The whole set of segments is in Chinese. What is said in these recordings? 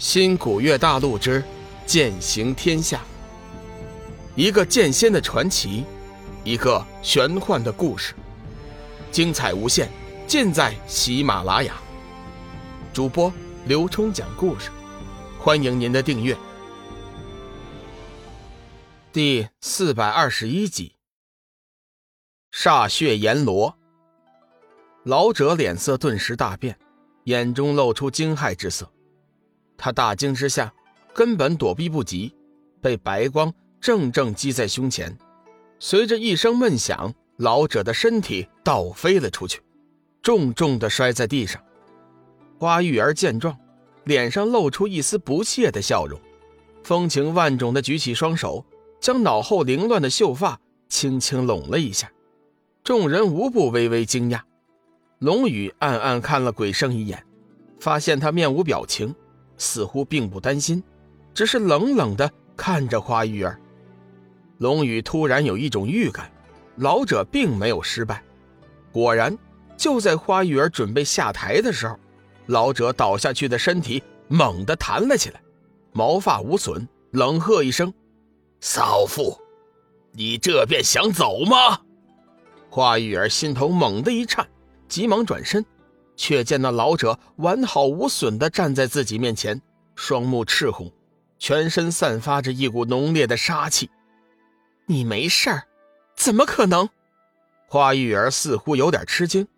新古月大陆之剑行天下，一个剑仙的传奇，一个玄幻的故事，精彩无限，尽在喜马拉雅。主播刘冲讲故事，欢迎您的订阅。第四百二十一集，煞血阎罗。老者脸色顿时大变，眼中露出惊骇之色。他大惊之下，根本躲避不及，被白光正正击在胸前。随着一声闷响，老者的身体倒飞了出去，重重的摔在地上。花玉儿见状，脸上露出一丝不屑的笑容，风情万种的举起双手，将脑后凌乱的秀发轻轻拢了一下。众人无不微微惊讶。龙宇暗暗看了鬼圣一眼，发现他面无表情。似乎并不担心，只是冷冷的看着花玉儿。龙宇突然有一种预感，老者并没有失败。果然，就在花玉儿准备下台的时候，老者倒下去的身体猛地弹了起来，毛发无损，冷喝一声：“少妇，你这便想走吗？”花玉儿心头猛地一颤，急忙转身。却见那老者完好无损地站在自己面前，双目赤红，全身散发着一股浓烈的杀气。你没事儿？怎么可能？花玉儿似乎有点吃惊。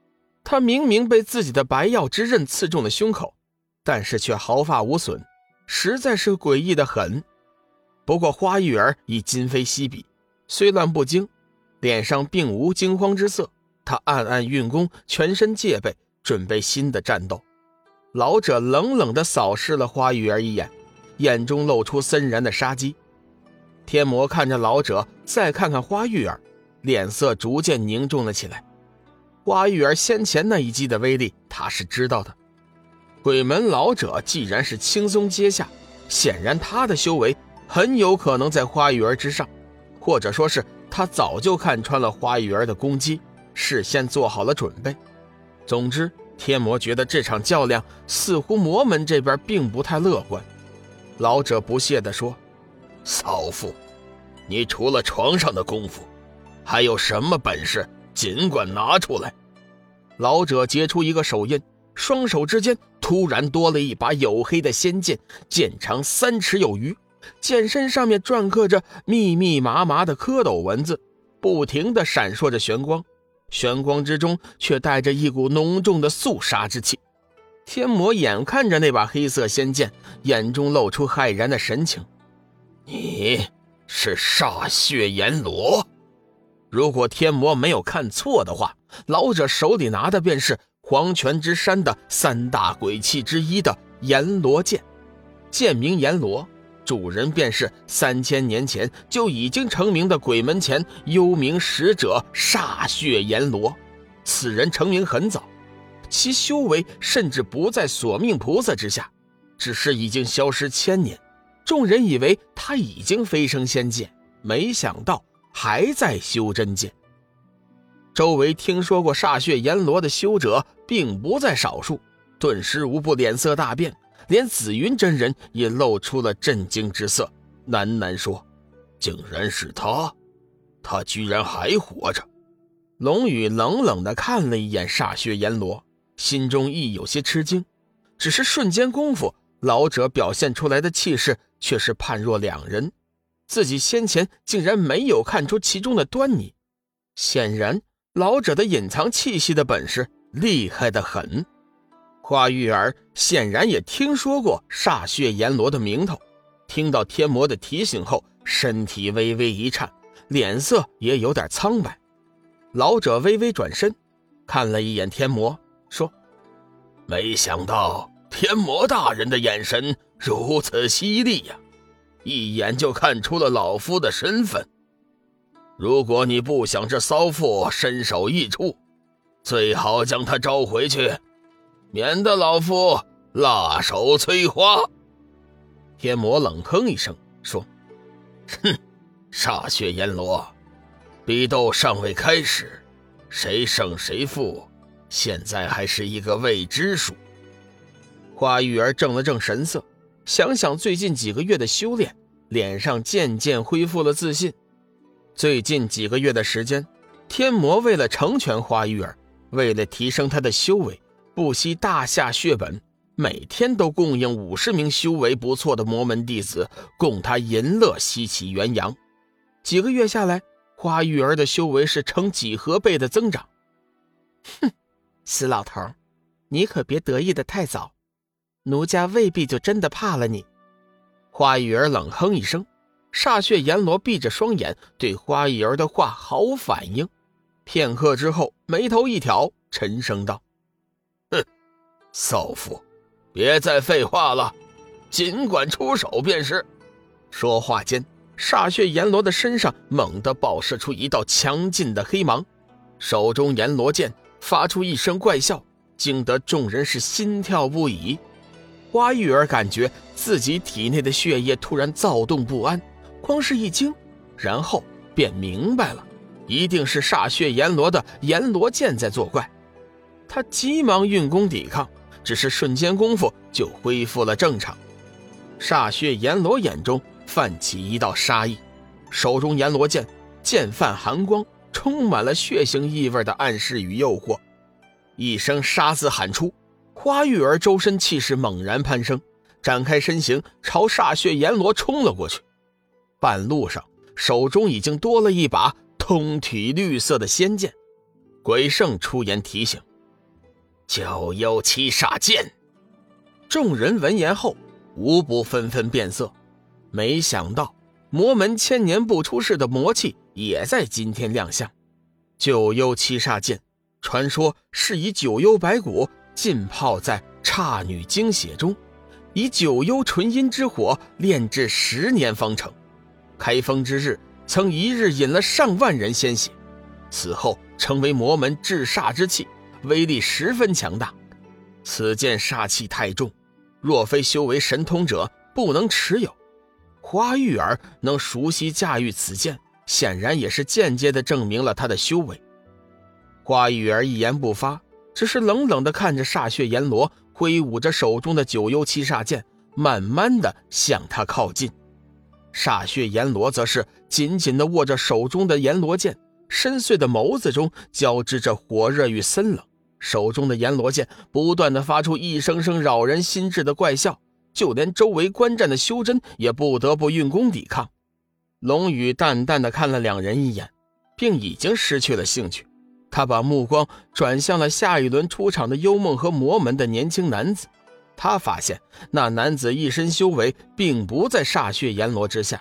她明明被自己的白药之刃刺中了胸口，但是却毫发无损，实在是诡异的很。不过花玉儿已今非昔比，虽乱不惊，脸上并无惊慌之色。她暗暗运功，全身戒备。准备新的战斗，老者冷冷地扫视了花玉儿一眼，眼中露出森然的杀机。天魔看着老者，再看看花玉儿，脸色逐渐凝重了起来。花玉儿先前那一击的威力，他是知道的。鬼门老者既然是轻松接下，显然他的修为很有可能在花玉儿之上，或者说是他早就看穿了花玉儿的攻击，事先做好了准备。总之，天魔觉得这场较量似乎魔门这边并不太乐观。老者不屑地说：“少妇，你除了床上的功夫，还有什么本事？尽管拿出来。”老者结出一个手印，双手之间突然多了一把黝黑的仙剑，剑长三尺有余，剑身上面篆刻着密密麻麻的蝌蚪文字，不停地闪烁着玄光。玄光之中却带着一股浓重的肃杀之气。天魔眼看着那把黑色仙剑，眼中露出骇然的神情：“你是煞血阎罗？”如果天魔没有看错的话，老者手里拿的便是黄泉之山的三大鬼器之一的阎罗剑，剑名阎罗。主人便是三千年前就已经成名的鬼门前幽冥使者煞血阎罗。此人成名很早，其修为甚至不在索命菩萨之下，只是已经消失千年。众人以为他已经飞升仙界，没想到还在修真界。周围听说过煞血阎罗的修者并不在少数，顿时无不脸色大变。连紫云真人也露出了震惊之色，喃喃说：“竟然是他，他居然还活着。”龙宇冷冷地看了一眼煞血阎罗，心中亦有些吃惊。只是瞬间功夫，老者表现出来的气势却是判若两人，自己先前竟然没有看出其中的端倪。显然，老者的隐藏气息的本事厉害的很。花玉儿显然也听说过煞血阎罗的名头，听到天魔的提醒后，身体微微一颤，脸色也有点苍白。老者微微转身，看了一眼天魔，说：“没想到天魔大人的眼神如此犀利呀，一眼就看出了老夫的身份。如果你不想这骚妇身首异处，最好将她招回去。”免得老夫辣手摧花。天魔冷哼一声说：“哼，煞血阎罗，比斗尚未开始，谁胜谁负，现在还是一个未知数。”花玉儿正了正神色，想想最近几个月的修炼，脸上渐渐恢复了自信。最近几个月的时间，天魔为了成全花玉儿，为了提升他的修为，不惜大下血本，每天都供应五十名修为不错的魔门弟子，供他淫乐西起元阳。几个月下来，花玉儿的修为是成几何倍的增长。哼，死老头，你可别得意的太早。奴家未必就真的怕了你。花玉儿冷哼一声，煞血阎罗闭着双眼，对花玉儿的话毫无反应。片刻之后，眉头一挑，沉声道：“，少妇，别再废话了，尽管出手便是。”说话间，煞血阎罗的身上猛地爆射出一道强劲的黑芒，手中阎罗剑发出一声怪笑，惊得众人是心跳不已。花玉儿感觉自己体内的血液突然躁动不安，光是一惊，然后便明白了，一定是煞血阎罗的阎罗剑在作怪。他急忙运功抵抗，只是瞬间功夫就恢复了正常。煞血阎罗眼中泛起一道杀意，手中阎罗剑剑泛寒光，充满了血腥意味的暗示与诱惑。一声“杀”字喊出。花玉儿周身气势猛然攀升，展开身形朝煞血阎罗冲了过去。半路上，手中已经多了一把通体绿色的仙剑。鬼圣出言提醒：“九幽七煞剑。”众人闻言后，无不纷纷变色。没想到，魔门千年不出世的魔器也在今天亮相。九幽七煞剑，传说是以九幽白骨。浸泡在刹女精血中，以九幽纯阴之火炼制十年方成。开封之日，曾一日饮了上万人鲜血，此后成为魔门制煞之器，威力十分强大。此剑煞气太重，若非修为神通者不能持有。花玉儿能熟悉驾驭此剑，显然也是间接的证明了他的修为。花玉儿一言不发。只是冷冷地看着煞血阎罗挥舞着手中的九幽七煞剑，慢慢的向他靠近。煞血阎罗则是紧紧的握着手中的阎罗剑，深邃的眸子中交织着火热与森冷。手中的阎罗剑不断的发出一声声扰人心智的怪笑，就连周围观战的修真也不得不运功抵抗。龙宇淡淡的看了两人一眼，并已经失去了兴趣。他把目光转向了下一轮出场的幽梦和魔门的年轻男子，他发现那男子一身修为并不在煞血阎罗之下，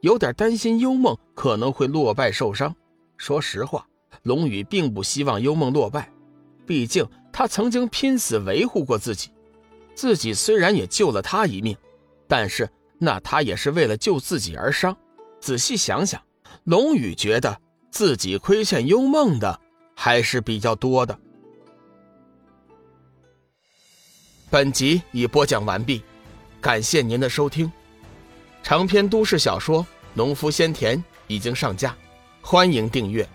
有点担心幽梦可能会落败受伤。说实话，龙宇并不希望幽梦落败，毕竟他曾经拼死维护过自己，自己虽然也救了他一命，但是那他也是为了救自己而伤。仔细想想，龙宇觉得自己亏欠幽梦的。还是比较多的。本集已播讲完毕，感谢您的收听。长篇都市小说《农夫先田》已经上架，欢迎订阅。